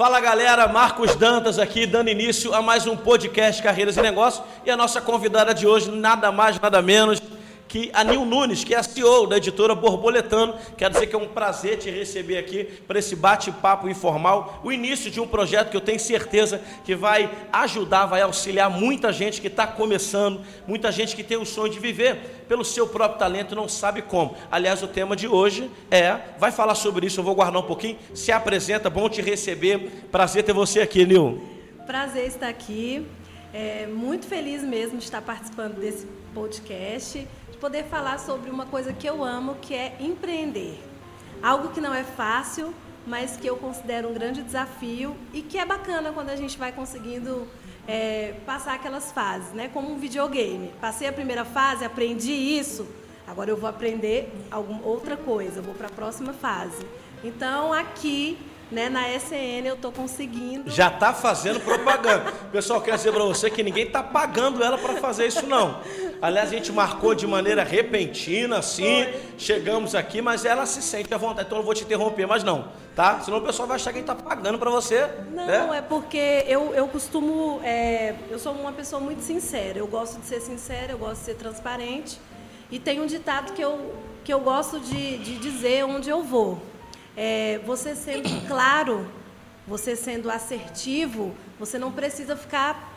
Fala galera, Marcos Dantas aqui, dando início a mais um podcast Carreiras e Negócios. E a nossa convidada de hoje, nada mais, nada menos que a Nil Nunes, que é a CEO da editora Borboletano. Quero dizer que é um prazer te receber aqui para esse bate-papo informal, o início de um projeto que eu tenho certeza que vai ajudar, vai auxiliar muita gente que está começando, muita gente que tem o sonho de viver pelo seu próprio talento e não sabe como. Aliás, o tema de hoje é, vai falar sobre isso, eu vou guardar um pouquinho. Se apresenta, bom te receber. Prazer ter você aqui, Nil. Prazer estar aqui. É, muito feliz mesmo de estar participando desse podcast poder falar sobre uma coisa que eu amo, que é empreender. Algo que não é fácil, mas que eu considero um grande desafio e que é bacana quando a gente vai conseguindo é, passar aquelas fases, né? Como um videogame. Passei a primeira fase, aprendi isso, agora eu vou aprender alguma outra coisa, vou para a próxima fase. Então aqui né, na SN eu estou conseguindo. Já está fazendo propaganda. Pessoal, quero dizer para você que ninguém está pagando ela para fazer isso, não. Aliás, a gente marcou de maneira repentina, assim, Foi. chegamos aqui, mas ela se sente à vontade, então eu vou te interromper, mas não, tá? Senão o pessoal vai achar que a gente está pagando para você. Não, né? é porque eu, eu costumo. É, eu sou uma pessoa muito sincera. Eu gosto de ser sincera, eu gosto de ser transparente. E tem um ditado que eu, que eu gosto de, de dizer onde eu vou é, você sendo claro, você sendo assertivo, você não precisa ficar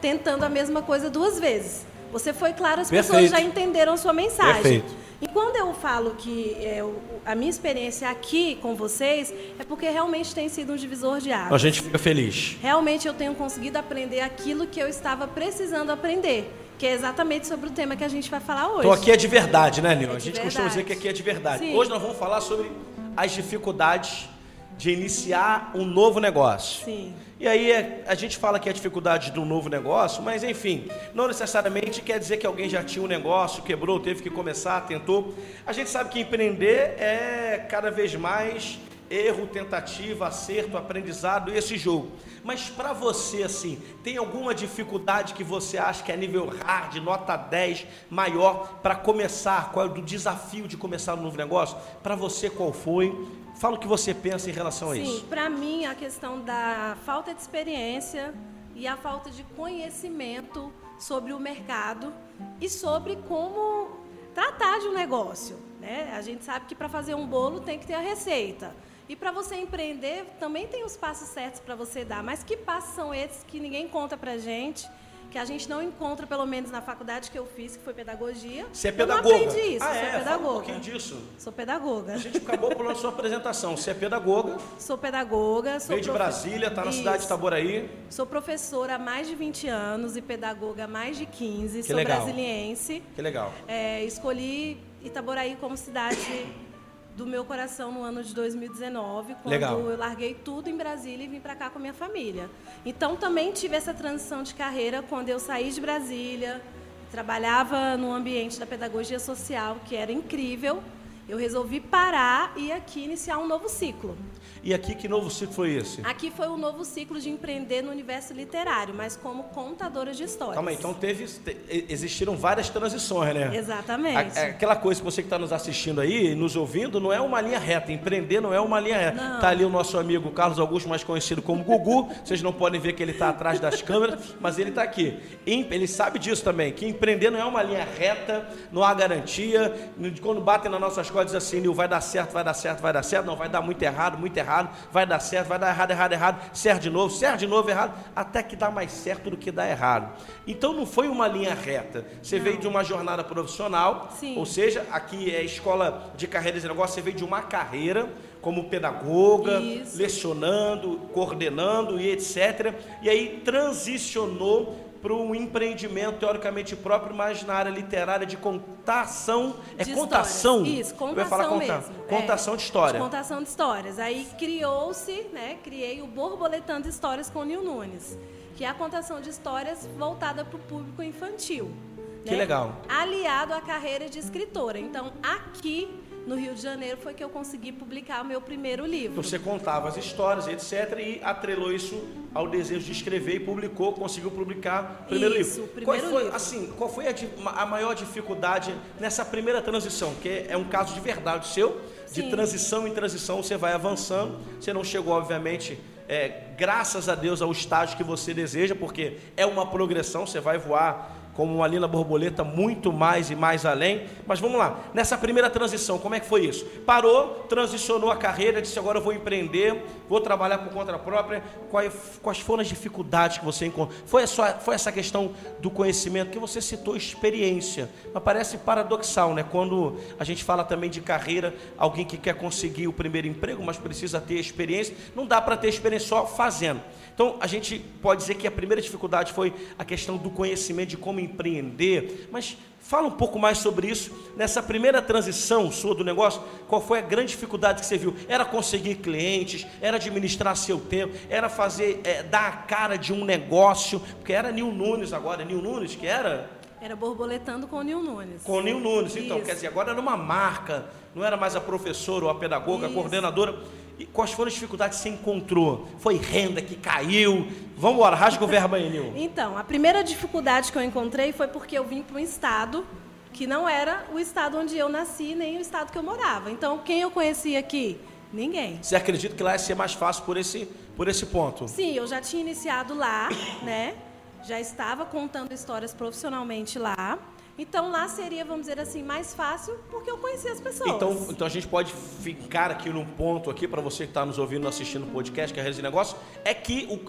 tentando a mesma coisa duas vezes. Você foi claro, as Perfeito. pessoas já entenderam a sua mensagem. Perfeito. E quando eu falo que é, a minha experiência aqui com vocês, é porque realmente tem sido um divisor de águas. A gente fica feliz. Realmente eu tenho conseguido aprender aquilo que eu estava precisando aprender. Que é exatamente sobre o tema que a gente vai falar hoje. Então aqui é de verdade, né, Nil? É a gente verdade. costuma dizer que aqui é de verdade. Sim. Hoje nós vamos falar sobre as dificuldades de iniciar um novo negócio. Sim. E aí é, a gente fala que é a dificuldade de um novo negócio, mas enfim, não necessariamente quer dizer que alguém já tinha um negócio, quebrou, teve que começar, tentou. A gente sabe que empreender é cada vez mais erro, tentativa, acerto, aprendizado, esse jogo. Mas para você, assim, tem alguma dificuldade que você acha que é nível hard, nota 10, maior, para começar? Qual é o desafio de começar um novo negócio? Para você, qual foi? Fala o que você pensa em relação Sim, a isso. Sim, para mim, a questão da falta de experiência e a falta de conhecimento sobre o mercado e sobre como tratar de um negócio. Né? A gente sabe que para fazer um bolo tem que ter a receita. E para você empreender, também tem os passos certos para você dar. Mas que passos são esses que ninguém conta para gente? Que a gente não encontra, pelo menos na faculdade que eu fiz, que foi pedagogia. Você é pedagoga? Eu não aprendi isso, ah, sou é? pedagoga. Fala um pouquinho disso. Sou pedagoga. A gente acabou pulando sua apresentação. Você é pedagoga? Sou pedagoga. Sou Veio de Brasília, está na cidade de Itaboraí. Sou professora há mais de 20 anos e pedagoga há mais de 15. Que sou legal. brasiliense. Que legal. É, escolhi Itaboraí como cidade do meu coração no ano de 2019, quando Legal. eu larguei tudo em Brasília e vim para cá com a minha família. Então também tive essa transição de carreira quando eu saí de Brasília, trabalhava no ambiente da pedagogia social, que era incrível. Eu resolvi parar e aqui iniciar um novo ciclo. E aqui que novo ciclo foi esse? Aqui foi um novo ciclo de empreender no universo literário, mas como contadora de histórias. Calma aí, então teve, existiram várias transições, né? Exatamente. aquela coisa que você que está nos assistindo aí, nos ouvindo, não é uma linha reta. Empreender não é uma linha reta. Está ali o nosso amigo Carlos Augusto, mais conhecido como Gugu. Vocês não podem ver que ele está atrás das câmeras, mas ele está aqui. Ele sabe disso também, que empreender não é uma linha reta, não há garantia. Quando batem nas nossas costas assim, vai dar certo, vai dar certo, vai dar certo, não vai dar muito errado, muito errado errado, vai dar certo, vai dar errado, errado, errado, certo de novo, certo de novo, errado, até que dá mais certo do que dá errado. Então não foi uma linha reta. Você não. veio de uma jornada profissional, Sim. ou seja, aqui é escola de carreiras e negócios, você veio de uma carreira como pedagoga, Isso. lecionando, coordenando e etc. E aí transicionou para um empreendimento teoricamente próprio, mas na área literária de contação. É de contação? Histórias. Isso, contação Eu ia falar conta, mesmo. Contação é, de história. De contação de histórias. Aí criou-se, né? Criei o Borboletando Histórias com o Nil Nunes, que é a contação de histórias voltada para o público infantil. Que né? legal. Aliado à carreira de escritora. Então, aqui no Rio de Janeiro foi que eu consegui publicar o meu primeiro livro. Então, você contava as histórias, etc., e atrelou isso ao desejo de escrever e publicou, conseguiu publicar o primeiro isso, livro. Primeiro qual foi, livro. assim, qual foi a, a, maior dificuldade nessa primeira transição? Que é um caso de verdade seu, de Sim. transição em transição, você vai avançando, você não chegou, obviamente, é, graças a Deus, ao estágio que você deseja, porque é uma progressão, você vai voar como uma linda borboleta, muito mais e mais além. Mas vamos lá, nessa primeira transição, como é que foi isso? Parou, transicionou a carreira, disse agora eu vou empreender, vou trabalhar por conta própria. Quais, quais foram as dificuldades que você encontrou? Foi, sua, foi essa questão do conhecimento que você citou experiência. Mas parece paradoxal, né? Quando a gente fala também de carreira, alguém que quer conseguir o primeiro emprego, mas precisa ter experiência, não dá para ter experiência só fazendo. Então a gente pode dizer que a primeira dificuldade foi a questão do conhecimento de como empreender, mas fala um pouco mais sobre isso. Nessa primeira transição sua do negócio, qual foi a grande dificuldade que você viu? Era conseguir clientes, era administrar seu tempo, era fazer, é, dar a cara de um negócio, porque era Nil Nunes agora, Nil Nunes que era era borboletando com o Nil Nunes. Com o Nil Nunes, então, Isso. quer dizer, agora era uma marca, não era mais a professora ou a pedagoga, Isso. a coordenadora. E quais foram as dificuldades que você encontrou? Foi renda que caiu? Vamos embora, rasga o verbo aí, Nil. Então, a primeira dificuldade que eu encontrei foi porque eu vim para um estado que não era o estado onde eu nasci, nem o estado que eu morava. Então, quem eu conhecia aqui? Ninguém. Você acredita que lá ia ser mais fácil por esse, por esse ponto? Sim, eu já tinha iniciado lá, né? Já estava contando histórias profissionalmente lá. Então lá seria, vamos dizer assim, mais fácil porque eu conhecia as pessoas. Então, então a gente pode ficar aqui num ponto aqui para você que está nos ouvindo, assistindo o podcast, que é Redes Negócio, é que o,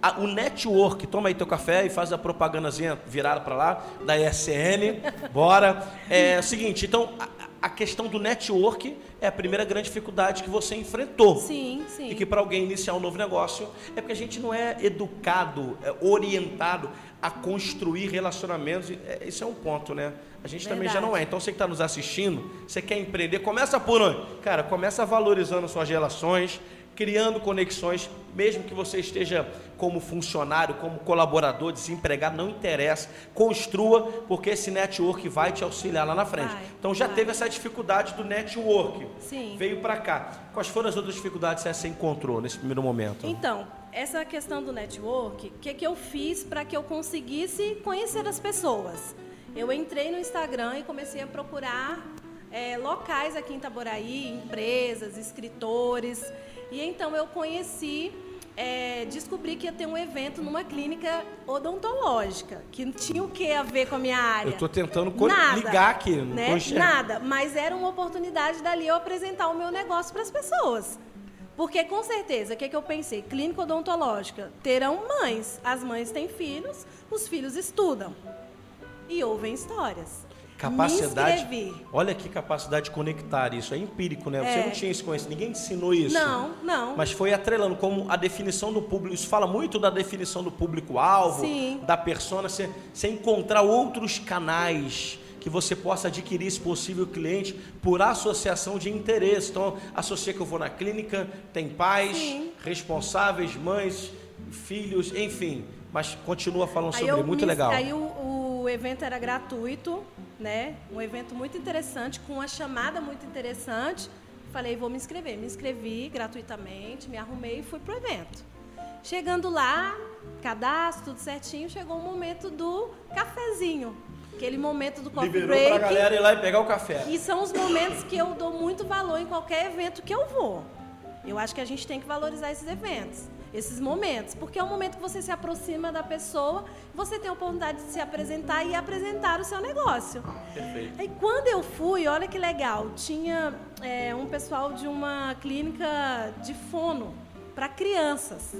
a, o network, toma aí teu café e faz a propagandazinha virada para lá, da ESN, bora. É o seguinte, então a questão do network é a primeira grande dificuldade que você enfrentou. Sim, sim. E que para alguém iniciar um novo negócio é porque a gente não é educado, é orientado a construir relacionamentos. É, isso é um ponto, né? A gente Verdade. também já não é. Então você que está nos assistindo, você quer empreender, começa por onde? Cara, começa valorizando suas relações, criando conexões, mesmo que você esteja como funcionário, como colaborador, desempregado, não interessa. Construa, porque esse network vai te auxiliar lá na frente. Vai, então já vai. teve essa dificuldade do network. Sim. Veio para cá. Quais foram as outras dificuldades que você encontrou nesse primeiro momento? Então, essa questão do network, o que, que eu fiz para que eu conseguisse conhecer as pessoas? Eu entrei no Instagram e comecei a procurar é, locais aqui em Itaboraí, empresas, escritores. E então eu conheci, é, descobri que ia ter um evento numa clínica odontológica, que tinha o que a ver com a minha área. Eu estou tentando Nada, ligar aqui, não né? Nada, mas era uma oportunidade dali eu apresentar o meu negócio para as pessoas. Porque com certeza, o que, é que eu pensei? Clínica odontológica, terão mães. As mães têm filhos, os filhos estudam. E ouvem histórias. Capacidade. Olha que capacidade de conectar isso. É empírico, né? Você é. não tinha isso conhecimento, ninguém ensinou isso. Não, não. Mas foi atrelando como a definição do público. Isso fala muito da definição do público-alvo, da persona. Você, você encontrar outros canais que você possa adquirir esse possível cliente por associação de interesse. Então, associa que eu vou na clínica, tem pais, Sim. responsáveis, mães, filhos, enfim. Mas continua falando aí sobre, muito me, legal. Aí o, o evento era gratuito, né? Um evento muito interessante, com uma chamada muito interessante. Falei, vou me inscrever. Me inscrevi gratuitamente, me arrumei e fui pro evento. Chegando lá, cadastro, tudo certinho, chegou o momento do cafezinho. Aquele momento do coffee Liberou break. pra galera ir lá e pegar o café. E são os momentos que eu dou muito valor em qualquer evento que eu vou. Eu acho que a gente tem que valorizar esses eventos esses momentos, porque é o momento que você se aproxima da pessoa, você tem a oportunidade de se apresentar e apresentar o seu negócio. Perfeito. Aí quando eu fui, olha que legal, tinha é, um pessoal de uma clínica de fono para crianças.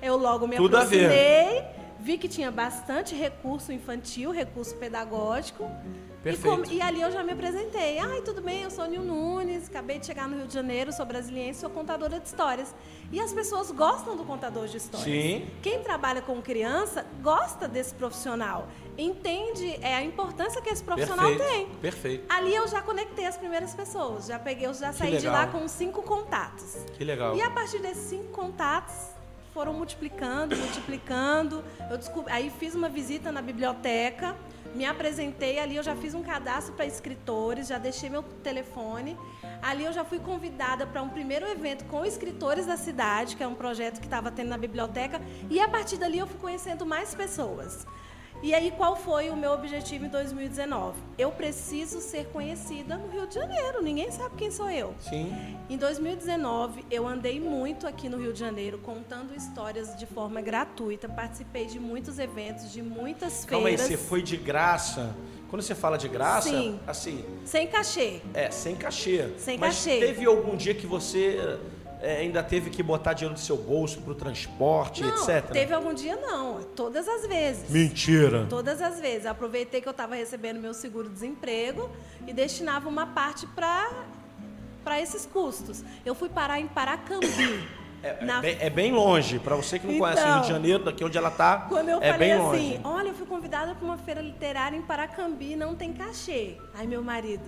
Eu logo me Tudo aproximei, vi que tinha bastante recurso infantil, recurso pedagógico. Perfeito. E, e, ali eu já me apresentei. Ai, tudo bem, eu sou Nil Nunes, acabei de chegar no Rio de Janeiro, sou brasileira, sou contadora de histórias. E as pessoas gostam do contador de histórias. Sim. Quem trabalha com criança gosta desse profissional. Entende é, a importância que esse profissional Perfeito. tem. Perfeito. Ali eu já conectei as primeiras pessoas. Já peguei, eu já saí de lá com cinco contatos. Que legal. E a partir desses cinco contatos, foram multiplicando, multiplicando. Eu descobri, aí fiz uma visita na biblioteca me apresentei ali, eu já fiz um cadastro para escritores, já deixei meu telefone. Ali eu já fui convidada para um primeiro evento com escritores da cidade, que é um projeto que estava tendo na biblioteca, e a partir dali eu fui conhecendo mais pessoas. E aí, qual foi o meu objetivo em 2019? Eu preciso ser conhecida no Rio de Janeiro. Ninguém sabe quem sou eu. Sim. Em 2019, eu andei muito aqui no Rio de Janeiro, contando histórias de forma gratuita. Participei de muitos eventos, de muitas Calma aí, feiras. você foi de graça. Quando você fala de graça, Sim. assim, Sem cachê. é, sem cachê. Sem Mas cachê. teve algum dia que você é, ainda teve que botar dinheiro do seu bolso pro transporte, Não, etc? teve algum dia não. Todas as vezes. Mentira. Todas as vezes. Eu aproveitei que eu estava recebendo meu seguro-desemprego e destinava uma parte para esses custos. Eu fui parar em Paracambi. É, é na- bem, é bem longe. Pra você que não conhece o Então, Rio de Janeiro, daqui onde ela tá, Quando eu é falei bem longe. assim, olha, eu fui convidada para uma feira literária em Paracambi, não tem cachê. Aí meu marido,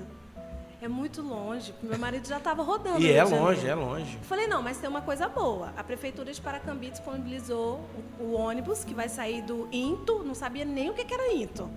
é muito longe. Meu marido já estava rodando. E é de longe, Janeiro. é longe. Falei, não, mas tem uma coisa boa. A Prefeitura de Paracambi disponibilizou o, o ônibus que vai sair do Into, não sabia nem o que, que era Into.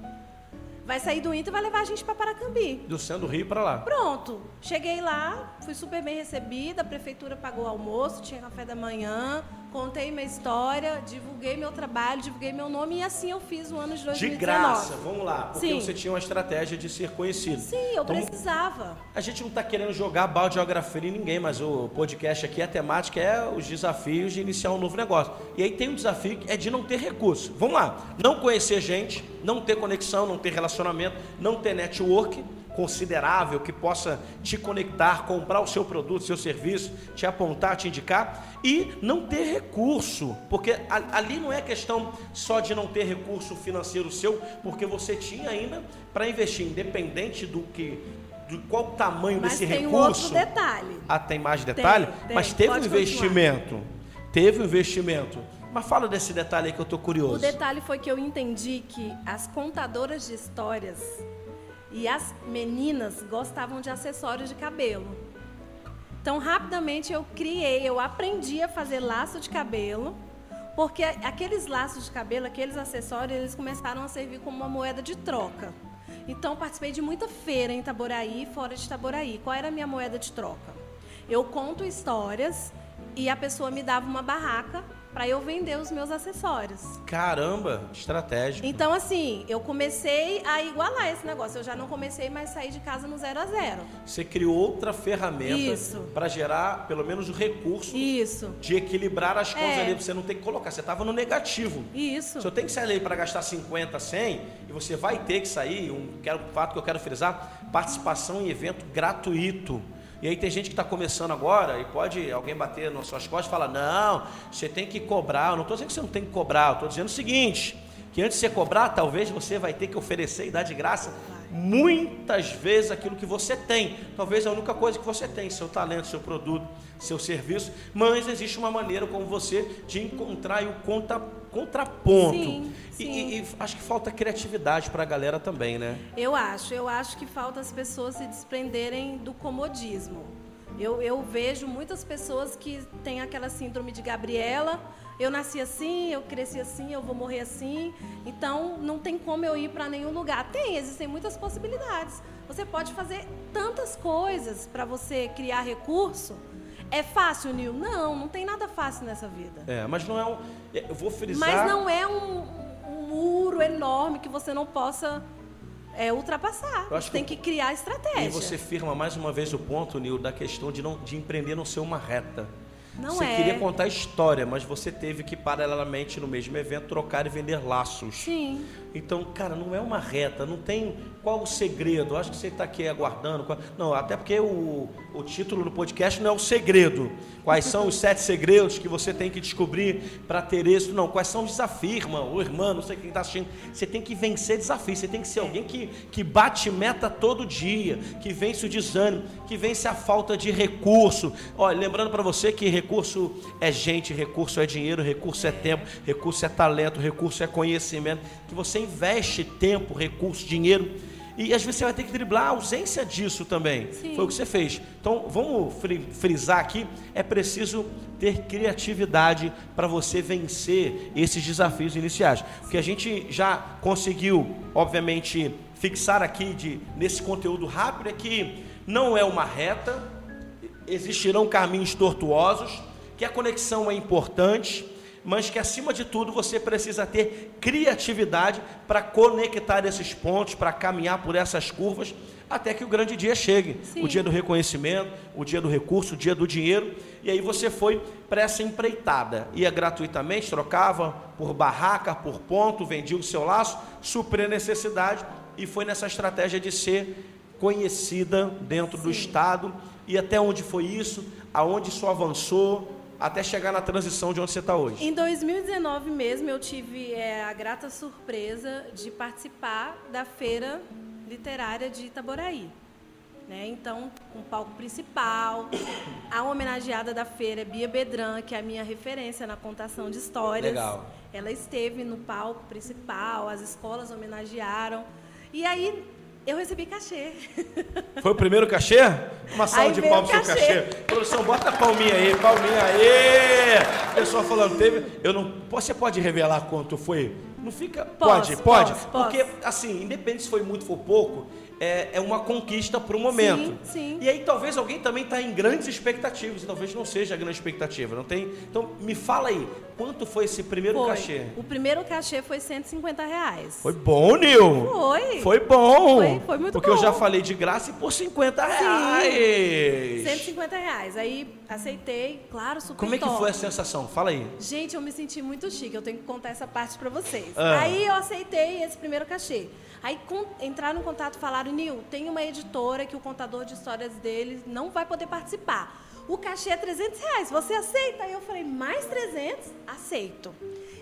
Vai sair do Into e vai levar a gente para Paracambi. Do centro do Rio pra lá. Pronto, cheguei lá, fui super bem recebida, a prefeitura pagou o almoço, tinha café da manhã, contei minha história, divulguei meu trabalho, divulguei meu nome e assim eu fiz o ano de De 2019. graça, vamos lá. Porque Sim. você tinha uma estratégia de ser conhecido. Sim, eu Então, precisava. A gente não está querendo jogar balde de geografia em ninguém, mas o podcast aqui, a temática é os desafios de iniciar um novo negócio. E aí tem um desafio que é de não ter recurso. Vamos lá, não conhecer gente, não ter conexão, não ter relacionamento, não ter network considerável que possa te conectar, comprar o seu produto, seu serviço, te apontar, te indicar e não ter recurso, porque ali não é questão só de não ter recurso financeiro seu, porque você tinha ainda para investir, independente do que, do qual o tamanho Mas desse tem um recurso. outro detalhe. Ah, tem mais detalhe? tem, Mas teve um pode continuar. investimento. Teve um investimento. Mas fala desse detalhe aí que eu tô curioso. O detalhe foi que eu entendi que as contadoras de histórias e as meninas gostavam de acessórios de cabelo. Então, rapidamente eu criei, eu aprendi a fazer laço de cabelo, porque aqueles laços de cabelo, aqueles acessórios, eles começaram a servir como uma moeda de troca. Então, participei de muita feira em Itaboraí fora de Itaboraí. Qual era a minha moeda de troca? Eu conto histórias e a pessoa me dava uma barraca para eu vender os meus acessórios. Caramba, estratégico. Então, assim, eu comecei a igualar esse negócio. Eu já não comecei mais a sair de casa no zero a zero. Você criou outra ferramenta para gerar pelo menos o recurso Isso, de equilibrar as contas É. ali, você não ter que colocar. Você estava no negativo. isso. Se eu tenho que sair ali para gastar 50, 100, e você vai ter que sair, um quero, fato que eu quero frisar, participação em evento gratuito. E aí tem gente que está começando agora e pode alguém bater nas suas costas e falar, não, você tem que cobrar. Eu não estou dizendo que você não tem que cobrar, eu estou dizendo o seguinte, que antes de você cobrar, talvez você vai ter que oferecer e dar de graça muitas vezes aquilo que você tem. Talvez a única coisa que você tem, seu talento, seu produto, seu serviço, mas existe uma maneira como você de encontrar o conta, contraponto. Sim, E- sim. E, e acho que falta criatividade para a galera também, né? Eu acho, eu acho que falta as pessoas se desprenderem do comodismo. Eu, eu vejo muitas pessoas que têm aquela síndrome de Gabriela. Eu nasci assim, eu cresci assim, eu vou morrer assim. Então não tem como eu ir para nenhum lugar. Tem, existem muitas possibilidades. Você pode fazer tantas coisas para você criar recurso. É fácil, Nil? Não, não tem nada fácil nessa vida. É, mas não é um. Eu vou frisar. Mas não é um, um muro enorme que você não possa é, ultrapassar. Eu acho Você tem que- que criar estratégia. E você firma mais uma vez o ponto, Nil, da questão de, não, de empreender não ser uma reta. Não você é. queria contar história, mas você teve que, paralelamente, no mesmo evento, trocar e vender laços. Sim. Então, cara, não é uma reta, não tem qual o segredo. Acho que você está aqui aguardando. Não, até porque o, o título do podcast não é o segredo. Quais são os sete segredos que você tem que descobrir para ter êxito? Não, quais são os desafios, irmão, ou irmã, não sei quem está assistindo. Você tem que vencer desafios, você tem que ser alguém que, que bate meta todo dia, que vence o desânimo, que vence a falta de recurso. Olha, lembrando para você que recurso é gente, recurso é dinheiro, recurso é tempo, recurso é talento, recurso é conhecimento. Que você investe tempo, recurso, dinheiro. E às vezes você vai ter que driblar a ausência disso também. Sim. Foi o que você fez. Então, vamos fri- frisar aqui: é preciso ter criatividade para você vencer esses desafios iniciais. Porque a gente já conseguiu, obviamente, fixar aqui de, nesse conteúdo rápido é que não é uma reta, existirão caminhos tortuosos, que a conexão é importante, mas que acima de tudo você precisa ter criatividade para conectar esses pontos, para caminhar por essas curvas, até que o grande dia chegue Sim. o dia do reconhecimento, o dia do recurso, o dia do dinheiro. E aí você foi para essa empreitada. Ia gratuitamente, trocava por barraca, por ponto, vendia o seu laço, suprir a necessidade e foi nessa estratégia de ser conhecida dentro do Estado. E até onde foi isso? Aonde isso avançou? Até chegar na transição de onde você está hoje. Em 2019 mesmo, eu tive é, a grata surpresa de participar da feira literária de Itaboraí. Né? Então, com o palco principal, a homenageada da feira é Bia Bedran, que é a minha referência na contação de histórias. Legal. Ela esteve no palco principal, as escolas homenagearam. E aí eu recebi cachê. Foi o primeiro cachê? Uma salva Aí de palmas o pro seu cachê. Produção, bota a palminha aí, palminha aí. Pessoal falando, teve. Eu não. Você pode revelar quanto foi? Não fica. pode, Posso, pode. posso, Porque, posso. assim, independente se foi muito ou pouco, é, é uma conquista para o momento. Sim, sim. E aí talvez alguém também está em grandes expectativas, e talvez não seja a grande expectativa. Não tem. Então, me fala aí, quanto foi esse primeiro Foi. cachê? O primeiro cachê foi 150 reais. Foi bom, Nil. Foi. Foi bom. Foi- foi muito Porque eu bom. já falei de graça e por 50 reais. 150 reais. Aí aceitei, claro, super Como é que foi a sensação? Fala aí. Gente, eu me senti muito chique. Eu tenho que contar essa parte pra vocês. Ah. Aí eu aceitei esse primeiro cachê. Aí com, entraram em contato e falaram, Nil, tem uma editora que o contador de histórias dele não vai poder participar. O cachê é 300 reais. Você aceita? Aí eu falei, mais 300? Aceito.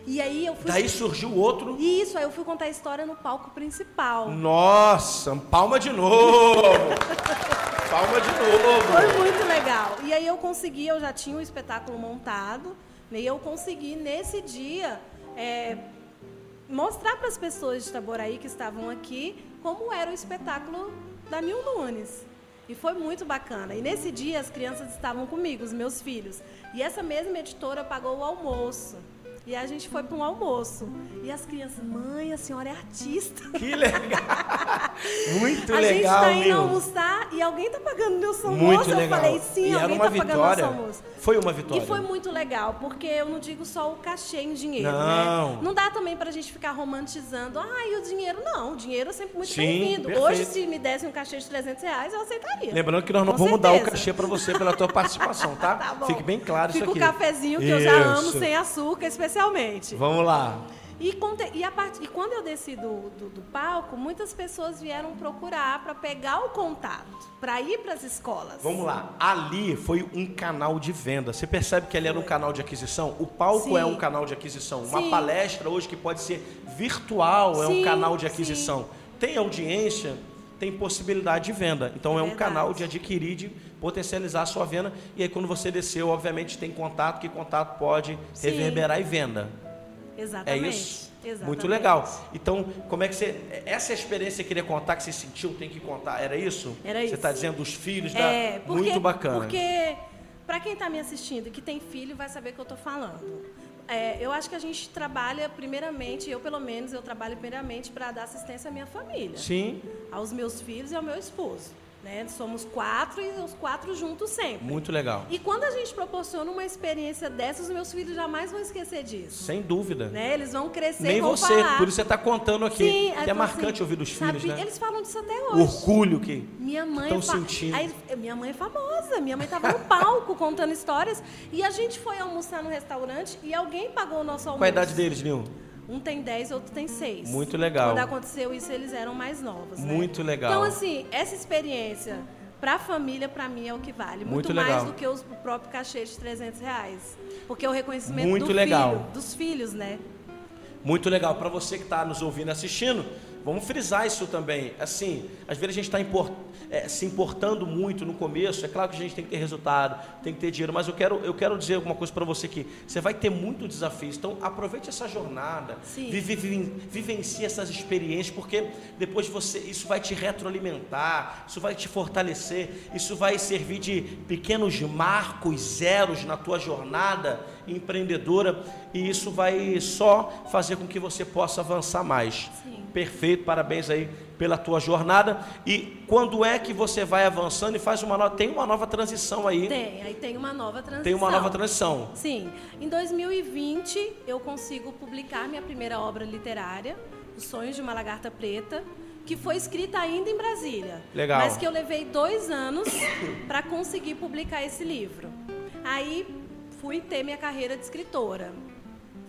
E aí eu fui... Daí surgiu outro. Isso, aí eu fui contar a história no palco principal. Nossa, palma de novo. palma de novo. Foi muito legal. E aí eu consegui, eu já tinha o espetáculo montado, né, e eu consegui nesse dia é, mostrar para as pessoas de Itaboraí que estavam aqui como era o espetáculo da Nil Nunes. E foi muito bacana. E nesse dia as crianças estavam comigo, os meus filhos. E essa mesma editora pagou o almoço. E a gente foi para um almoço. E as crianças, mãe, a senhora é artista. Que legal. Muito a gente legal, tá indo Nil. almoçar e alguém tá pagando meu almoço. Muito eu legal. falei, sim, e alguém uma tá pagando nosso almoço. Foi uma vitória. E foi muito legal, porque eu não digo só o cachê em dinheiro, Não. né? Não dá também pra gente ficar romantizando. Ah, e o dinheiro? Não, o dinheiro é sempre muito bem-vindo. Hoje, se me dessem um cachê de 300 reais, eu aceitaria. Lembrando que nós não Com vamos dar o certeza. cachê para você pela tua participação, tá? Tá. Fique bem claro Fica isso aqui. o cafezinho que eu já amo, Isso. sem açúcar, especialmente. Vamos lá. E, e a part- e quando eu desci do, do, do palco, muitas pessoas vieram procurar para pegar o contato, para ir para as escolas. Vamos lá. Ali foi um canal de venda. Você percebe que ali era um canal de aquisição? O palco Sim. é um canal de aquisição. Uma Sim. palestra hoje que pode ser virtual é um Sim, canal de aquisição. Tem audiência, tem possibilidade de venda. Então é, É um verdade. canal de adquirir, de potencializar a sua venda. E aí quando você desceu, obviamente tem contato, que contato pode Sim. reverberar e venda. É Exatamente. isso? Exatamente. Muito legal. Então, como é que você. Essa experiência que você queria contar, que você sentiu, tem que contar, era isso? Era Você isso. está dizendo dos filhos da. É, porque, Muito bacana. Porque, para quem está me assistindo e que tem filho, vai saber o que eu estou falando. É, eu acho que a gente trabalha primeiramente, eu pelo menos, eu trabalho primeiramente para dar assistência à minha família. Sim, Aos meus filhos e ao meu esposo. Né? Somos quatro e os quatro juntos sempre. muito legal. E quando a gente proporciona uma experiência dessas, os meus filhos jamais vão esquecer disso. Sem dúvida. Né? Eles vão crescer Nem e vão você, falar. por isso você está contando aqui. Sim, é fala marcante assim, ouvir dos filhos, sabe, né? Eles falam disso até O hoje. orgulho que. Minha mãe Tão fa- sentindo. Aí, minha mãe é famosa, minha mãe estava no palco contando histórias e a gente foi almoçar no restaurante e alguém pagou o nosso almoço. Qual a idade deles, Nil? Um tem 10, outro tem 6. Muito legal. Quando aconteceu isso, eles eram mais novos. né? Muito legal. Então, assim, essa experiência para a família, para mim, é o que vale. Muito Muito, legal. mais do que os- o próprio cachê de 300 reais. Porque é o reconhecimento Muito do legal. filho, dos filhos, né? Muito legal. Para você que está nos ouvindo e assistindo, vamos frisar isso também. Assim, às vezes a gente está se importando muito no começo. É claro que a gente tem que ter resultado, tem que ter dinheiro, mas eu quero, eu quero dizer alguma coisa para você que você vai ter muito desafio. Então, aproveite essa jornada, vive, vive, vivencie essas experiências, porque depois você, isso vai te retroalimentar, isso vai te fortalecer, isso vai servir de pequenos marcos zeros na tua jornada empreendedora e isso vai só fazer com que você possa avançar mais. Sim. Perfeito, parabéns aí pela tua jornada. E quando é que você vai avançando e faz uma nova, tem uma nova transição aí? Tem, aí tem uma nova transição. Tem uma nova transição. Sim. Em 2020 eu consigo publicar minha primeira obra literária, Os Sonhos de uma Lagarta Preta, que foi escrita ainda em Brasília. Legal. Mas que eu levei dois anos para conseguir publicar esse livro. Aí fui ter minha carreira de escritora.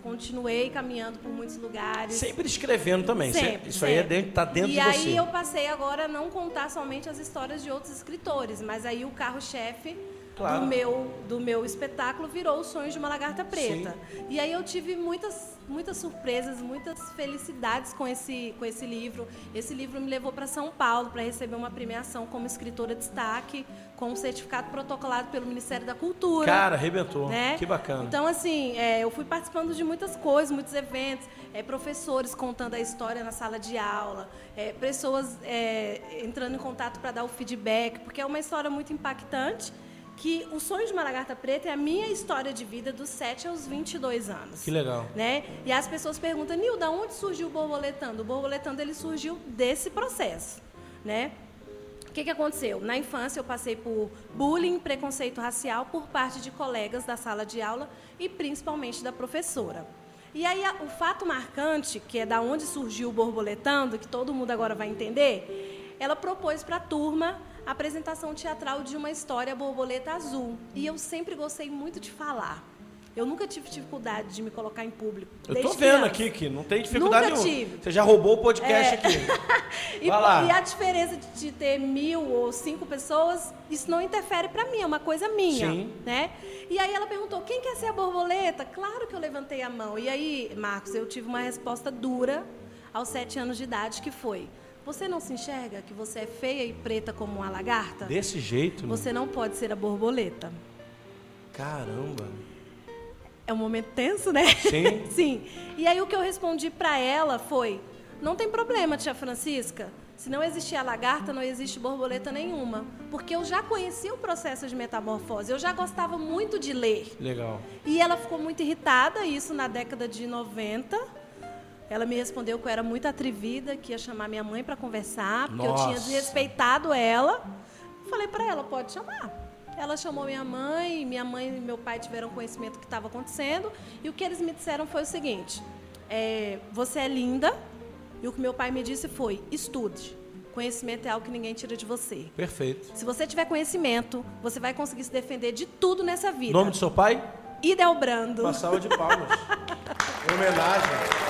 Continuei caminhando por muitos lugares. Sempre escrevendo também. Sempre, Isso sempre. aí é dentro, tá dentro e de aí você. eu passei agora a não contar somente as histórias de outros escritores, mas aí o carro-chefe Claro. do, meu, do meu espetáculo virou Os Sonhos de uma Lagarta Preta. E aí eu tive muitas, muitas surpresas, muitas felicidades com esse, com esse livro. Esse livro me levou para São Paulo para receber uma premiação como escritora de destaque, com um certificado protocolado pelo Ministério da Cultura. Cara, arrebentou. né? Que bacana. Então, assim, é, eu fui participando de muitas coisas, muitos eventos, é, professores contando a história na sala de aula, é, pessoas é, entrando em contato para dar o feedback, porque é uma história muito impactante. Que o sonho de uma lagarta preta é a minha história de vida dos 7 aos 22 anos. Que legal. Né? E as pessoas perguntam, Nil, da onde surgiu o borboletando? O borboletando ele surgiu desse processo. Né? O que, que aconteceu? Na infância, eu passei por bullying, preconceito racial por parte de colegas da sala de aula e principalmente da professora. E aí, o fato marcante, que é da onde surgiu o borboletando, que todo mundo agora vai entender, ela propôs para a turma apresentação teatral de uma história Borboleta Azul. E eu sempre gostei muito de falar. Eu nunca tive dificuldade de me colocar em público. Eu tô vendo criança. aqui que não tem dificuldade Nunca nenhuma. tive. É. Você já roubou o podcast aqui. E, e a diferença de, de ter mil ou cinco pessoas, isso não interfere para mim, é uma coisa minha. Sim. Né? E aí ela perguntou, quem quer ser a borboleta? Claro que eu levantei a mão. E aí, Marcos, eu tive uma resposta dura aos sete anos de idade, que foi, você não se enxerga que você é feia e preta como uma lagarta? Desse jeito? Você não pode ser a borboleta. Caramba. É um momento tenso, né? Sim. Sim. E aí o que eu respondi para ela foi: não tem problema, tia Francisca. Se não existir a lagarta, não existe borboleta nenhuma. Porque eu já conhecia o processo de metamorfose, eu já gostava muito de ler. Legal. E ela ficou muito irritada, isso na década de 90. Ela me respondeu que eu era muito atrevida, que ia chamar minha mãe para conversar, porque eu tinha Nossa. desrespeitado ela. Falei para ela, pode chamar. Ela chamou minha mãe, minha mãe e meu pai tiveram conhecimento do que estava acontecendo. E o que eles me disseram foi o seguinte: é, você é linda. E o que meu pai me disse foi: estude. Conhecimento é algo que ninguém tira de você. Perfeito. Se você tiver conhecimento, você vai conseguir se defender de tudo nessa vida. Nome do seu pai? Idelbrando. Uma salva de palmas. Em homenagem.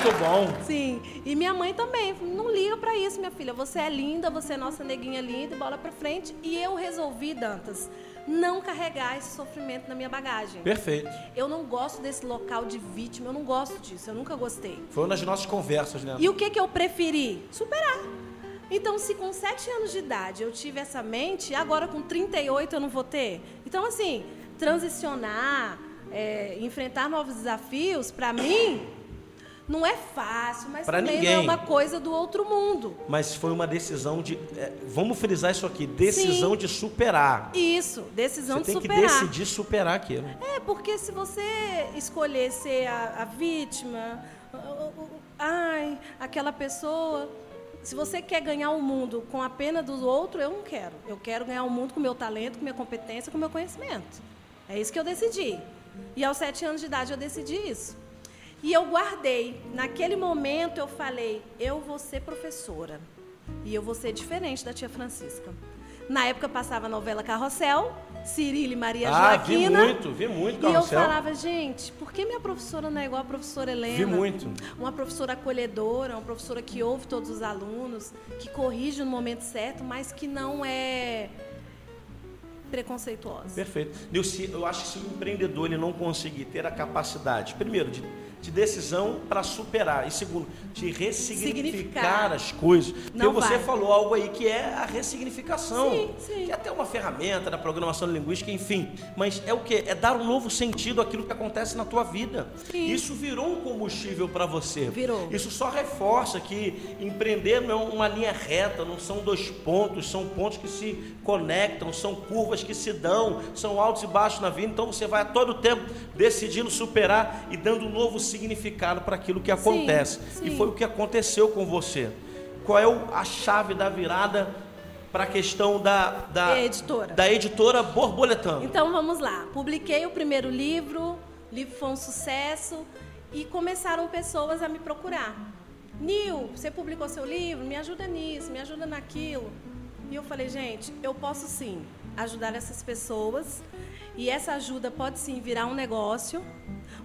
Muito bom. Sim. E minha mãe também. Não liga pra isso, minha filha. Você é linda, você é nossa neguinha linda, bola pra frente. E eu resolvi, Dantas, não carregar esse sofrimento na minha bagagem. Perfeito. Eu não gosto desse local de vítima, eu não gosto disso, eu nunca gostei. Foi uma das nossas conversas, né? E o que, que eu preferi? Superar. Então, se com 7 anos de idade eu tive essa mente, agora com 38 eu não vou ter? Então, assim, transicionar, é, enfrentar novos desafios, para mim, não é fácil, mas Pra também ninguém. não é uma coisa do outro mundo. Mas foi uma decisão de. é, vamos frisar isso aqui: decisão Sim. de superar. Isso, decisão Você tem de que superar. decidir superar aquilo. É, porque se você escolher ser a, a vítima, ai, aquela pessoa. Se você quer ganhar o mundo com a pena do outro, eu não quero. Eu quero ganhar o mundo com meu talento, com minha competência, com meu conhecimento. É isso que eu decidi. E aos sete anos de idade eu decidi isso. E eu guardei. Naquele momento eu falei, eu vou ser professora. E eu vou ser diferente da tia Francisca. Na época passava a novela Carrossel, Cirilo e Maria ah, vi Joaquina. muito, vi muito, E eu Carrossel. falava, gente, por que minha professora não é igual a professora Helena? Vi muito. Uma professora acolhedora, uma professora que ouve todos os alunos, que corrige no momento certo, mas que não é preconceituosa. Perfeito. Nilce, eu acho que se o empreendedor ele não conseguir ter a capacidade, primeiro, de, de decisão para superar, e segundo, de ressignificar Significar. as coisas. Porque Não você vai. falou algo aí que é a ressignificação. Sim, sim. Que é até uma ferramenta da programação linguística, enfim. Mas é o que? É dar um novo sentido àquilo que acontece na tua vida. Sim. Isso virou um combustível para você. Virou. Isso só reforça que empreender não é uma linha reta, não são dois pontos, são pontos que se conectam, são curvas que se dão, são altos e baixos na vida. Então você vai a todo tempo decidindo superar e dando um novo significado para aquilo que acontece. sim. E foi o que aconteceu com você. Qual é a chave da virada para a questão da, da, Editora. da editora Borboletano? Então vamos lá. Publiquei o primeiro livro, o livro foi um sucesso e começaram pessoas a me procurar. Nil, você publicou seu livro? Me ajuda nisso, me ajuda naquilo. E eu falei, gente, eu posso sim ajudar essas pessoas e essa ajuda pode sim virar um negócio,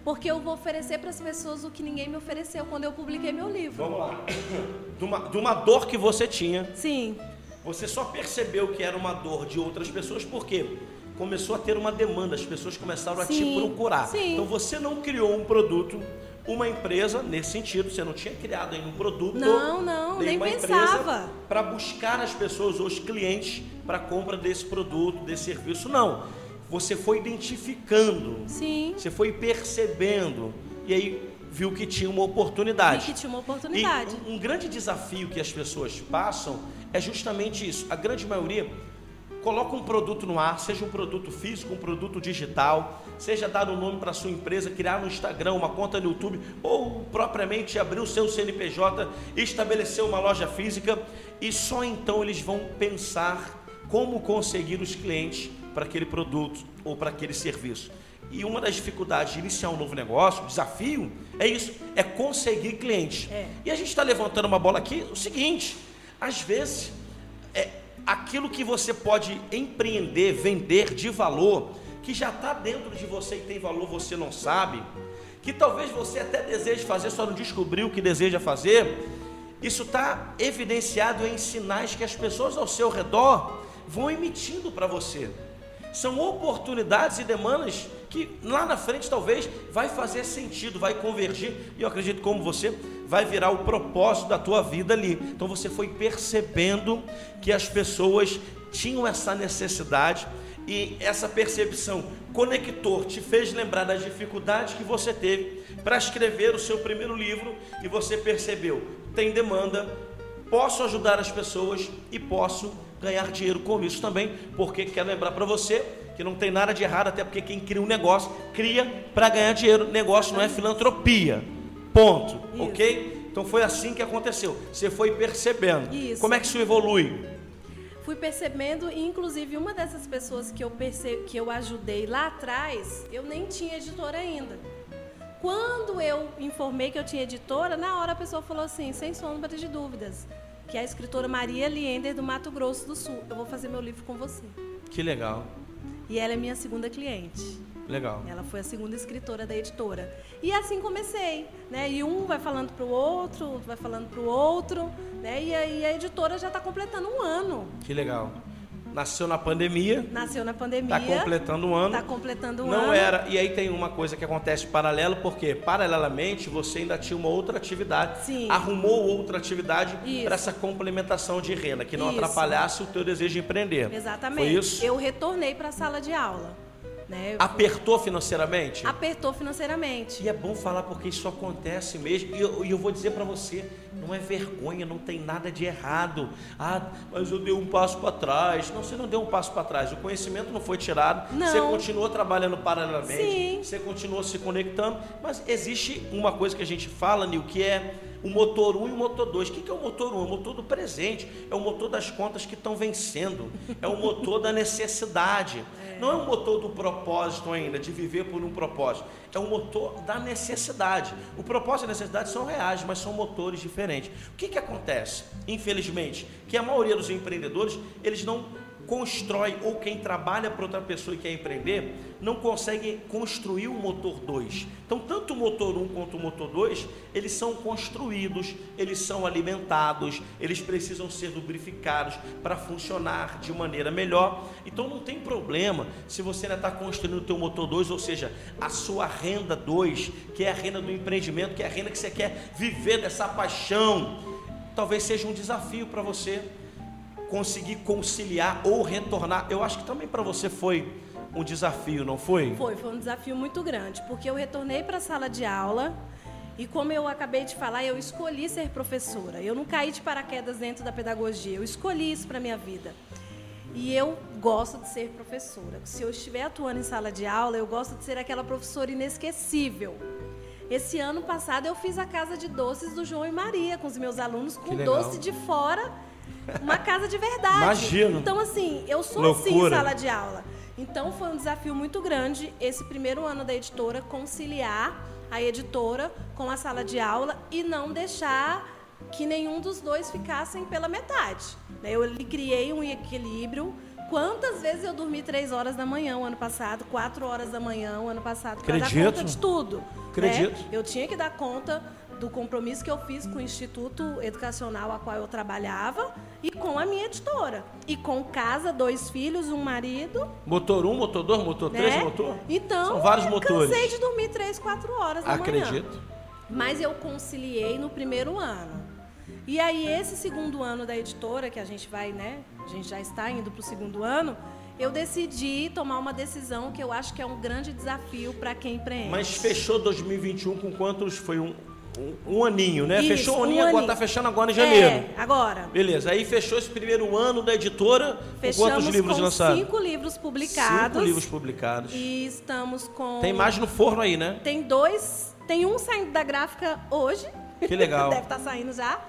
porque eu vou oferecer para as pessoas o que ninguém me ofereceu quando eu publiquei meu livro. Vamos lá. De uma, de uma dor que você tinha, Sim, você só percebeu que era uma dor de outras pessoas porque começou a ter uma demanda, as pessoas começaram a te Sim, procurar. sim. Então você não criou um produto, uma empresa nesse sentido, você não tinha criado ainda um produto. Não, não, nem pensava. para buscar as pessoas ou os clientes para compra desse produto, desse serviço. Não. Você foi identificando, sim. você foi percebendo e aí viu que tinha uma oportunidade. Vi que tinha uma oportunidade. E um, um grande desafio que as pessoas passam é justamente isso. A grande maioria coloca um produto no ar, seja um produto físico, um produto digital, seja dar um nome para sua empresa, criar no Instagram, uma conta no YouTube, ou propriamente abrir o seu CNPJ, estabelecer uma loja física, e só então eles vão pensar como conseguir os clientes para aquele produto ou para aquele serviço. E uma das dificuldades de iniciar um novo negócio, desafio, é isso, é conseguir clientes. É. E a gente está levantando uma bola aqui, o seguinte, às vezes, é, aquilo que você pode empreender, vender de valor, que já está dentro de você e tem valor, você não sabe, que talvez você até deseje fazer, só não descobriu o que deseja fazer, isso está evidenciado em sinais que as pessoas ao seu redor vão emitindo para você. São oportunidades e demandas que lá na frente talvez vai fazer sentido, vai convergir, e eu acredito como você vai virar o propósito da tua vida ali. Então você foi percebendo que as pessoas tinham essa necessidade e essa percepção conector te fez lembrar das dificuldades que você teve para escrever o seu primeiro livro e você percebeu, tem demanda, posso ajudar as pessoas e posso ganhar dinheiro com isso também, porque quero lembrar para você que não tem nada de errado, até porque quem cria um negócio cria para ganhar dinheiro. Negócio não é filantropia. Ponto. Isso. Ok? Então foi assim que aconteceu. Você foi percebendo. Isso. Como é que isso evolui? Fui percebendo, e inclusive uma dessas pessoas que eu perce... que eu ajudei lá atrás, eu nem tinha editora ainda. Quando eu informei que eu tinha editora, na hora a pessoa falou assim, sem sombra de dúvidas, que é a escritora Maria Liender do Mato Grosso do Sul. Eu vou fazer meu livro com você. Que legal. E ela é minha segunda cliente. Legal. Ela foi a segunda escritora da editora. E assim comecei, né? E um vai falando para o outro, vai falando para o outro, né? E aí a editora já está completando um ano. Que legal. Nasceu na pandemia, Nasceu na pandemia. está completando um ano. Está completando um Não ano. era. E aí tem uma coisa que acontece paralelo, porque paralelamente você ainda tinha uma outra atividade. Sim. Arrumou outra atividade para essa complementação de renda, que não Isso. atrapalhasse o teu desejo de empreender. Exatamente. Foi isso? Eu retornei para a sala de aula. Né? Apertou financeiramente? Apertou financeiramente. E é bom falar porque isso acontece mesmo. E eu, eu vou dizer para você, não é vergonha, não tem nada de errado. Ah, mas eu dei um passo para trás. Não, você não deu um passo para trás. O conhecimento não foi tirado. Não. Você continuou trabalhando paralelamente. Sim. Você continuou se conectando. Mas existe uma coisa que a gente fala, Nil, que é o motor 1 e o motor 2. O que que é o motor 1? É o motor do presente. É o motor das contas que estão vencendo. É o motor da necessidade. Não é o motor do propósito ainda, de viver por um propósito. É o motor da necessidade. O propósito e a necessidade são reais, mas são motores diferentes. O que, que acontece? Infelizmente, que a maioria dos empreendedores, eles não constrói ou quem trabalha para outra pessoa e quer empreender, não consegue construir o motor 2. Então, tanto o motor 1 um quanto o motor 2, eles são construídos, eles são alimentados, eles precisam ser lubrificados para funcionar de maneira melhor. Então, não tem problema se você ainda está construindo o teu motor 2, ou seja, a sua renda 2, que é a renda do empreendimento, que é a renda que você quer viver dessa paixão. Talvez seja um desafio para você conseguir conciliar ou retornar. Eu acho que também para você foi um desafio, não foi? Foi, foi um desafio muito grande, porque eu retornei para a sala de aula e como eu acabei de falar, eu escolhi ser professora. Eu não caí de paraquedas dentro da pedagogia, eu escolhi isso para minha vida. E eu gosto de ser professora. Se eu estiver atuando em sala de aula, eu gosto de ser aquela professora inesquecível. Esse ano passado eu fiz a casa de doces do João e Maria com os meus alunos, com doce de fora, uma casa de verdade. Imagino. Então, assim, eu sou assim em Loucura. sala de aula. Então, foi um desafio muito grande esse primeiro ano da editora conciliar a editora com a sala de aula e não deixar que nenhum dos dois ficassem pela metade. né? Eu criei um equilíbrio. Quantas vezes eu dormi três horas da manhã o ano passado, quatro horas da manhã o ano passado, para dar conta de tudo. né? Acredito. Eu tinha que dar conta do compromisso que eu fiz com o Instituto Educacional a qual eu trabalhava e com a minha editora. E com casa, dois filhos, um marido. Motor 1, motor 2, motor 3, né? motor? Então, São vários eu motores. cansei de dormir três, quatro horas da manhã. Acredito. Mas eu conciliei no primeiro ano. E aí, esse segundo ano da editora, que a gente vai, né? A gente já está indo para o segundo ano, eu decidi tomar uma decisão que eu acho que é um grande desafio para quem empreende. Mas fechou 2021 com quantos? Foi um, um, um aninho, né? Isso, fechou um um aninho, agora aninho. tá fechando agora em janeiro. É, agora. Beleza, aí fechou esse primeiro ano da editora. Fechamos quantos livros com lançados? cinco livros publicados. Cinco livros publicados. E estamos com. Tem mais no forno aí, né? Tem dois. Tem um saindo da gráfica hoje. Que legal. Deve estar saindo já.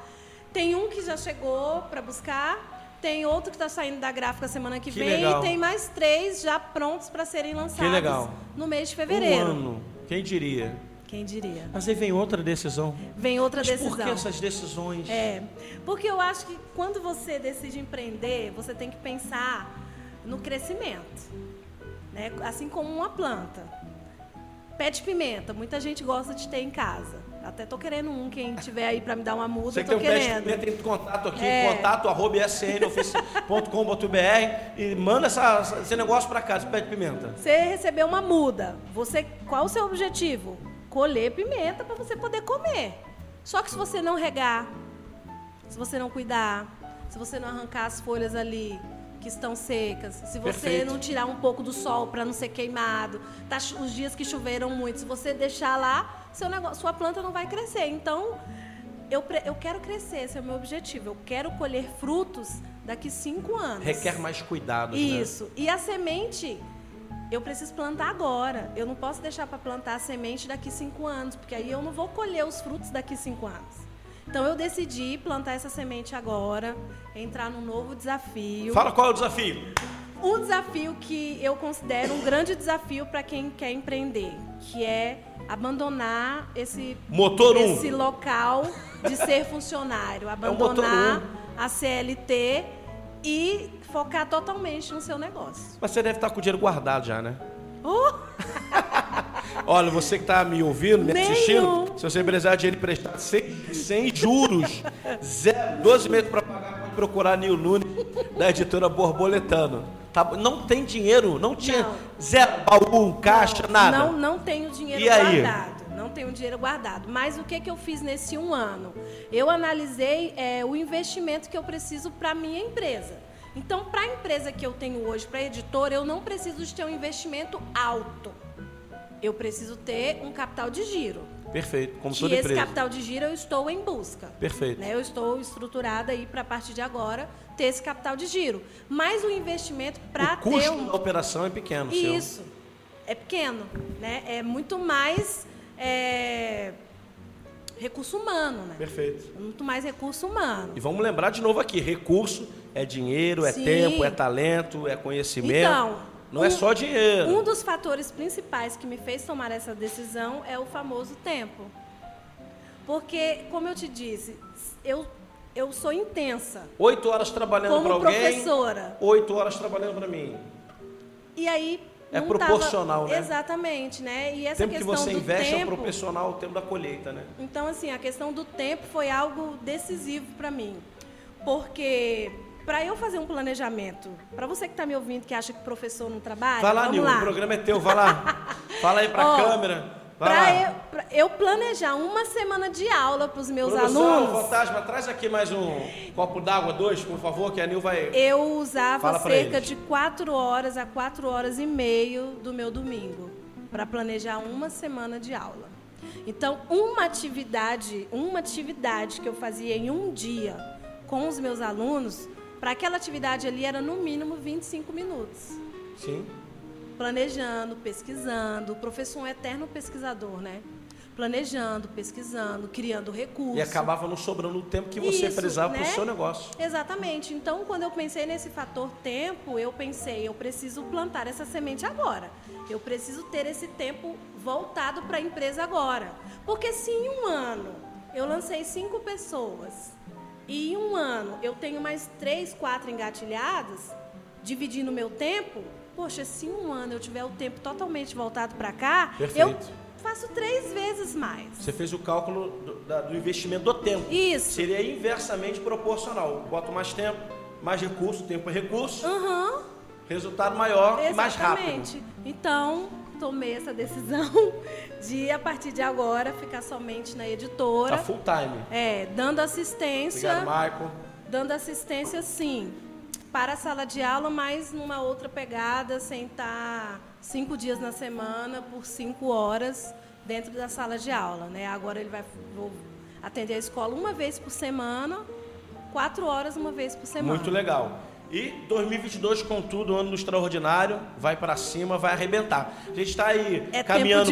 Tem um que já chegou para buscar. Tem outro que está saindo da gráfica semana que, Que vem. legal. E tem mais três já prontos para serem lançados legal. no mês de Um fevereiro. ano. Quem diria? Quem diria? Mas aí vem outra decisão. Vem outra Mas decisão. por que essas decisões? É, porque eu acho que quando você decide empreender, você tem que pensar no crescimento, né? Assim como uma planta. Pé de pimenta, muita gente gosta de ter em casa. Até tô querendo um, quem tiver aí para me dar uma muda, Você eu que tem tô um pé de querendo. pimenta, tem contato aqui, É. contato arroba e manda essa, esse negócio pra cá, esse pé de pimenta. Você recebeu uma muda, você qual o seu objetivo? Colher pimenta para você poder comer. Só que se você não regar, se você não cuidar, se você não arrancar as folhas ali que estão secas, se você Perfeito. não tirar um pouco do sol para não ser queimado, tá os dias que choveram muito, se você deixar lá, seu negócio, sua planta não vai crescer. Então, eu, eu quero crescer, esse é o meu objetivo. Eu quero colher frutos daqui cinco anos. Requer mais cuidados, né? Isso. E a semente, eu preciso plantar agora. Eu não posso deixar para plantar a semente daqui cinco anos, porque aí eu não vou colher os frutos daqui cinco anos. Então eu decidi plantar essa semente agora, entrar num novo desafio. Fala qual é o desafio. Um desafio que eu considero um grande desafio para quem quer empreender, que é abandonar esse Motor 1. esse local de ser funcionário, motor abandonar um. a CLT e focar totalmente no seu negócio. Mas você deve estar com o dinheiro guardado já, né? Uh, Olha, você que está me ouvindo, me Nenhum. assistindo, se você precisar de dinheiro emprestado sem, sem juros, zero, 12 meses para pagar, pode procurar Nil Nunes, da editora Borboletano. Tá, não tem dinheiro, não tinha Não. zero baú, caixa, nada. Não, não tenho dinheiro E aí? guardado. Não tenho dinheiro guardado. Mas o que, que eu fiz nesse um ano? Eu analisei é, o investimento que eu preciso para minha empresa. Então, para a empresa que eu tenho hoje, para a editora, eu não preciso de ter um investimento alto. Eu preciso ter um capital de giro. Perfeito, como toda esse empresa. capital de giro eu estou em busca. Perfeito. Né? Eu estou estruturada aí para a partir de agora ter esse capital de giro. Mas o investimento para o custo ter um da operação é pequeno. seu. isso. É pequeno, né? É muito mais é, recurso humano, né? Perfeito. Muito mais recurso humano. E vamos lembrar de novo aqui, recurso é dinheiro, é Sim. tempo, é talento, é conhecimento. Então, não é um- só dinheiro. Um dos fatores principais que me fez tomar essa decisão é o famoso tempo. Porque, como eu te disse, eu, eu sou intensa Oito horas trabalhando para como alguém, professora. oito horas trabalhando para mim. E aí. É proporcional, tava... né? Exatamente, né? E essa tempo que questão você do investe é tempo, proporcional ao tempo da colheita, né? Então, assim, a questão do tempo foi algo decisivo para mim. Porque para eu fazer um planejamento, para você que está me ouvindo que acha que professor não trabalha, Vai lá, vamos Nil, lá. o programa é teu, vai lá. Fala aí pra Ó, câmera. Para eu, pra eu planejar uma semana de aula para os meus Produção, alunos, fantasma, traz aqui mais um copo d'água, dois, por favor, que a Nil vai. eu usava cerca de quatro horas a quatro horas e meio do meu domingo para planejar uma semana de aula. Então, uma atividade, uma atividade que eu fazia em um dia com os meus alunos, para aquela atividade ali era no mínimo 25 minutos. Sim. Planejando, pesquisando. O professor é um eterno pesquisador, né? planejando, pesquisando, criando recursos. E acabava não sobrando o tempo que você Isso, precisava para o né? seu negócio. Exatamente. Então, quando eu pensei nesse fator tempo, eu pensei, eu preciso plantar essa semente agora. Eu preciso ter esse tempo voltado para a empresa agora. Porque se em um ano eu lancei cinco pessoas e em um ano eu tenho mais três, quatro engatilhadas, dividindo o meu tempo, poxa, se um ano eu tiver o tempo totalmente voltado para cá, eu Perfeito. faço três vezes mais. Você fez o cálculo do, da- do investimento do tempo. Isso. Seria inversamente proporcional. Boto mais tempo, mais recurso, tempo é recurso, Aham. resultado maior e mais rápido. Exatamente. Então, tomei essa decisão de, a partir de agora, ficar somente na editora. Tá full time. É, dando assistência. Obrigado, Michael. Dando assistência, sim, para a sala de aula, mas numa outra pegada, sem estar cinco dias na semana, por cinco horas, dentro da sala de aula. Né? Agora ele vai atender a escola uma vez por semana, quatro horas uma vez por semana. Muito legal. E 2022, contudo, ano do extraordinário, vai para cima, vai arrebentar. A gente está aí É caminhando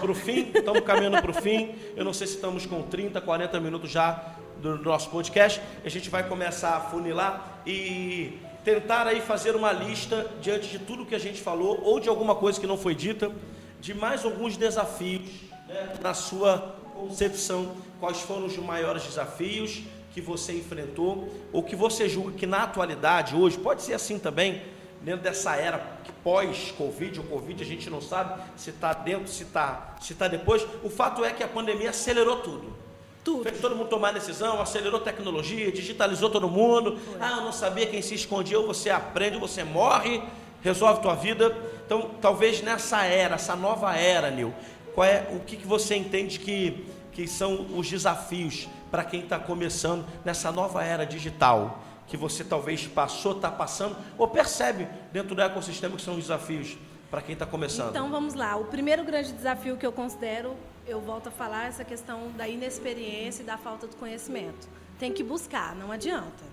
para o fim, estamos caminhando para o fim. Eu não sei se estamos com 30, 40 minutos já do nosso podcast. A gente vai começar a funilar e tentar aí fazer uma lista diante de tudo que a gente falou ou de alguma coisa que não foi dita, de mais alguns desafios né, na sua concepção. Quais foram os maiores desafios? que você enfrentou ou que você julga que na atualidade, hoje, pode ser assim também, dentro dessa era pós-Covid ou Covid, a gente não sabe se está dentro, se está se tá depois. O fato é que a pandemia acelerou tudo. Tudo. Fez todo mundo tomar decisão, acelerou tecnologia, digitalizou todo mundo. Ah, eu não sabia quem se escondia, ou você aprende, ou você morre, resolve tua vida. Então, talvez nessa era, essa nova era, Nil, qual é o que, que você entende que, que são os desafios para quem está começando nessa nova era digital? Que você talvez passou, está passando, ou percebe dentro do ecossistema que são os desafios para quem está começando? Então vamos lá. O primeiro grande desafio que eu considero, eu volto a falar, essa questão da inexperiência e da falta de conhecimento. Tem que buscar, não adianta.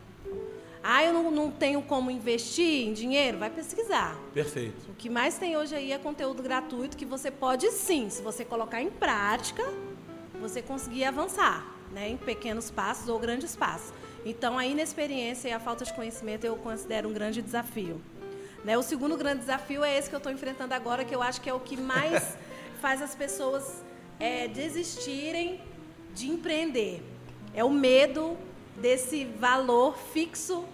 Ah, eu não, não tenho como investir em dinheiro? Vai pesquisar. Perfeito. O que mais tem hoje aí é conteúdo gratuito que você pode sim, se você colocar em prática, você conseguir avançar, né, em pequenos passos ou grandes passos. Então, a inexperiência e a falta de conhecimento eu considero um grande desafio. Né, o segundo grande desafio é esse que eu estou enfrentando agora, que eu acho que é o que mais faz as pessoas é, desistirem de empreender. É o medo desse valor fixo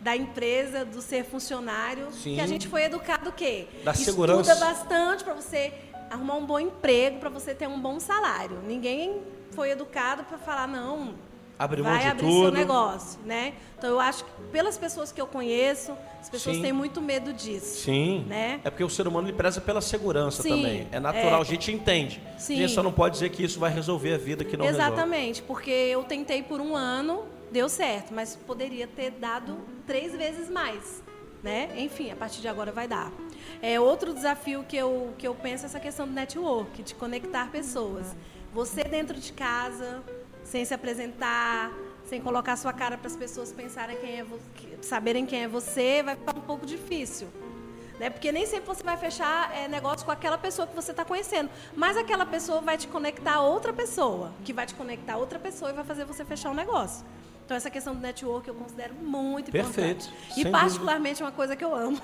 da empresa, do ser funcionário, Sim. que a gente foi educado o quê? Da Estuda segurança. bastante para você arrumar um bom emprego, para você ter um bom salário. Ninguém foi educado para falar não, Abrir mão vai de abrir tudo. seu negócio, né? Então eu acho que pelas pessoas que eu conheço, as pessoas Sim. têm muito medo disso. Sim. Né? É porque o ser humano ele preza pela segurança Sim, também. É natural, é. a gente entende. Sim. A gente só não pode dizer que isso vai resolver a vida que não resolve. Exatamente, porque eu tentei por um ano, deu certo, mas poderia ter dado três vezes mais, né? Enfim, a partir de agora vai dar. É outro desafio que eu que eu penso é essa questão do network, de conectar pessoas. Você dentro de casa, sem se apresentar, sem colocar sua cara para as pessoas pensarem quem é saberem quem é você, vai ficar um pouco difícil. Né? Porque nem sempre você vai fechar é, negócio com aquela pessoa que você está conhecendo. Mas aquela pessoa vai te conectar a outra pessoa, que vai te conectar a outra pessoa e vai fazer você fechar um negócio. Então, essa questão do network eu considero muito Perfeito, importante. sem E, particularmente, é uma coisa que eu amo.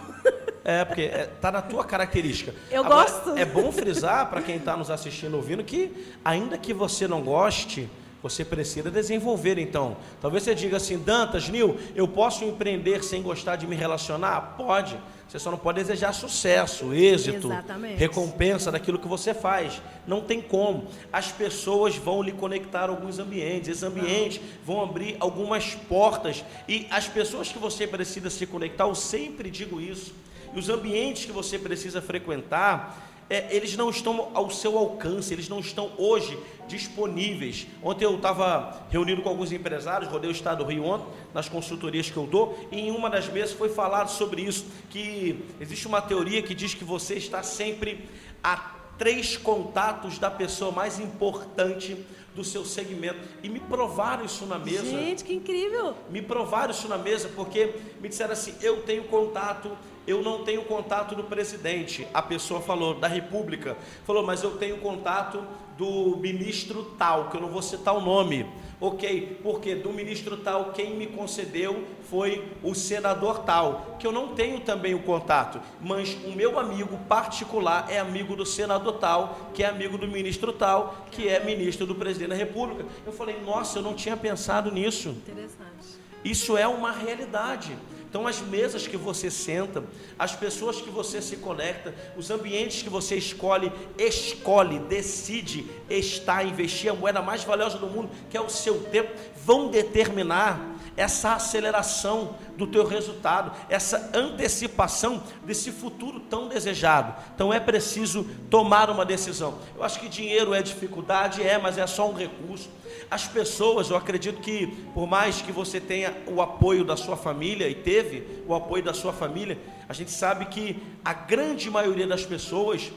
É, porque é, tá na tua característica. Eu Agora, gosto. É bom frisar para quem está nos assistindo, ouvindo, que ainda que você não goste, você precisa desenvolver. Então, talvez você diga assim, Dantas, Nil, eu posso empreender sem gostar de me relacionar? Pode. Você só não pode desejar sucesso, êxito, Exatamente. recompensa daquilo que você faz. Não tem como. As pessoas vão lhe conectar a alguns ambientes. Esses ambientes vão abrir algumas portas. E as pessoas que você precisa se conectar, eu sempre digo isso. E os ambientes que você precisa frequentar, é, eles não estão ao seu alcance, eles não estão hoje disponíveis. Ontem eu estava reunido com alguns empresários, rodei o estado do Rio ontem, nas consultorias que eu dou, e em uma das mesas foi falado sobre isso, que existe uma teoria que diz que você está sempre a três contatos da pessoa mais importante do seu segmento. E me provaram isso na mesa. Gente, que incrível! Me provaram isso na mesa porque me disseram assim: eu tenho contato, eu não tenho contato do presidente. A pessoa falou, da República, falou, mas eu tenho contato do ministro tal, que eu não vou citar o nome. Ok, porque do ministro tal, quem me concedeu foi o senador tal, que eu não tenho também o contato, mas o meu amigo particular é amigo do senador tal, que é amigo do ministro tal, que é ministro do presidente da República. Eu falei, nossa, eu não tinha pensado nisso. Interessante. Isso é uma realidade. Então, as mesas que você senta, as pessoas que você se conecta, os ambientes que você escolhe, escolhe, decide estar, investir a moeda mais valiosa do mundo, que é o seu tempo, vão determinar essa aceleração do teu resultado, essa antecipação desse futuro tão desejado. Então é preciso tomar uma decisão. Eu acho que dinheiro é dificuldade, é, mas é só um recurso. As pessoas, eu acredito que por mais que você tenha o apoio da sua família e teve o apoio da sua família, a gente sabe que a grande maioria das pessoas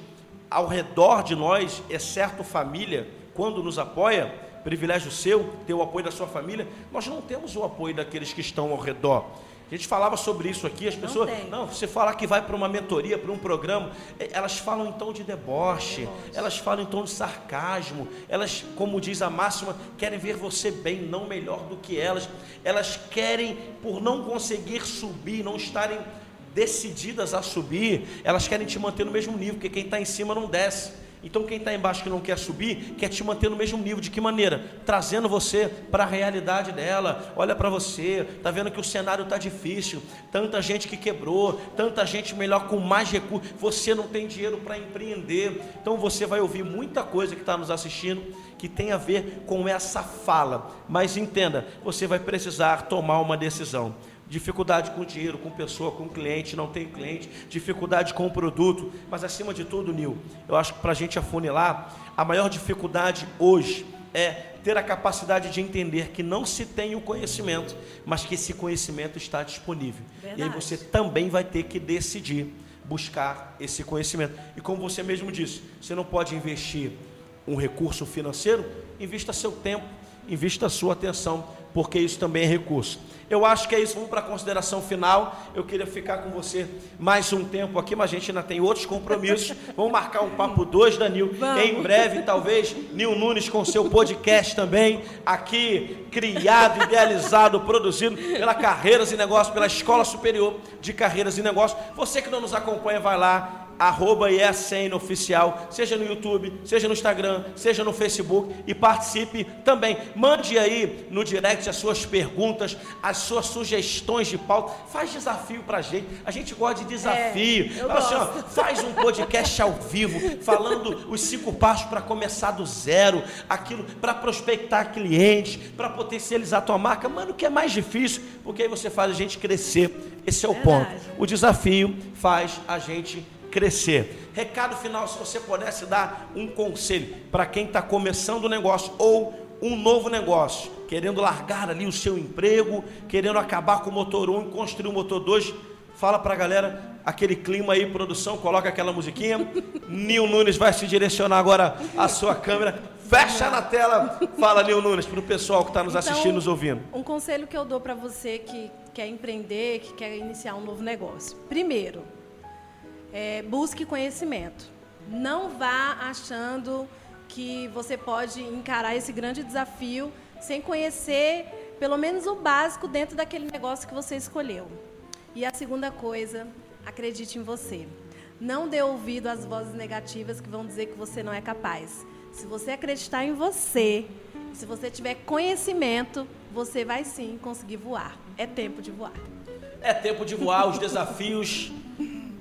ao redor de nós, exceto família, quando nos apoia, privilégio seu, ter o apoio da sua família, nós não temos o apoio daqueles que estão ao redor. A gente falava sobre isso aqui, as pessoas, não, não você fala que vai para uma mentoria, para um programa, é, elas falam em tom de deboche, deboche, elas falam em tom de sarcasmo, elas, como diz a máxima, querem ver você bem, não melhor do que elas. Elas querem, por não conseguir subir, não estarem decididas a subir, elas querem te manter no mesmo nível, porque quem está em cima não desce. Então quem está embaixo que não quer subir, quer te manter no mesmo nível. De que maneira? Trazendo você para a realidade dela. Olha para você, está vendo que o cenário está difícil. Tanta gente que quebrou, tanta gente melhor com mais recursos. Você não tem dinheiro para empreender. Então você vai ouvir muita coisa que está nos assistindo que tem a ver com essa fala. Mas entenda, você vai precisar tomar uma decisão dificuldade com dinheiro, com pessoa, com cliente, não tem cliente, dificuldade com o produto, mas acima de tudo, Nil, eu acho que para a gente afunilar, a maior dificuldade hoje é ter a capacidade de entender que não se tem o conhecimento, mas que esse conhecimento está disponível. Verdade. E aí você também vai ter que decidir buscar esse conhecimento. E como você mesmo disse, você não pode investir um recurso financeiro, invista seu tempo, invista sua atenção, porque isso também é recurso. Eu acho que é isso. Vamos para a consideração final. Eu queria ficar com você mais um tempo aqui, mas a gente ainda tem outros compromissos. Vamos marcar um papo 2 da Nil. Em breve, talvez, Nil Nunes com seu podcast também, aqui criado, idealizado, produzido pela Carreiras e Negócios, pela Escola Superior de Carreiras e Negócios. Você que não nos acompanha, vai lá, arroba IESN oficial, seja no YouTube, seja no Instagram, seja no Facebook e participe também. Mande aí no direct as suas perguntas, as suas sugestões de pauta. Faz desafio pra gente. A gente gosta de desafio. É, assim, ó, faz um podcast ao vivo, falando os cinco passos para começar do zero, aquilo para prospectar clientes, para potencializar a tua marca. Mano, o que é mais difícil? Porque aí você faz a gente crescer. Esse é o Verdade. ponto. O desafio faz a gente crescer crescer. Recado final, se você pudesse dar um conselho para quem está começando o negócio ou um novo negócio, querendo largar ali o seu emprego, querendo acabar com o motor 1 e construir o motor 2, fala para a galera aquele clima aí, produção, coloca aquela musiquinha. Nil Nunes vai se direcionar agora a sua câmera. Fecha na tela. Fala, Nil Nunes, para o pessoal que está nos então, assistindo, nos ouvindo. Um conselho que eu dou para você que quer empreender, que quer iniciar um novo negócio. Primeiro, é, busque conhecimento. Não vá achando que você pode encarar esse grande desafio sem conhecer pelo menos o básico dentro daquele negócio que você escolheu. E a segunda coisa, acredite em você. Não dê ouvido às vozes negativas que vão dizer que você não é capaz. Se você acreditar em você, se você tiver conhecimento, você vai sim conseguir voar. É tempo de voar. É tempo de voar, os desafios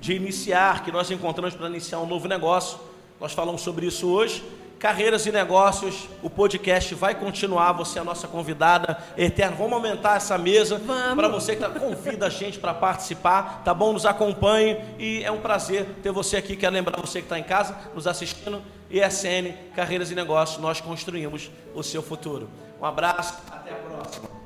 de iniciar, que nós encontramos para iniciar um novo negócio. Nós falamos sobre isso hoje. Carreiras e Negócios, o podcast vai continuar, você é a nossa convidada eterna. Vamos aumentar essa mesa para você que tá, convida a gente para participar, tá bom? Nos acompanhe e é um prazer ter você aqui. Quero lembrar você que está em casa, nos assistindo. ISN, Carreiras e Negócios, nós construímos o seu futuro. Um abraço, até a próxima.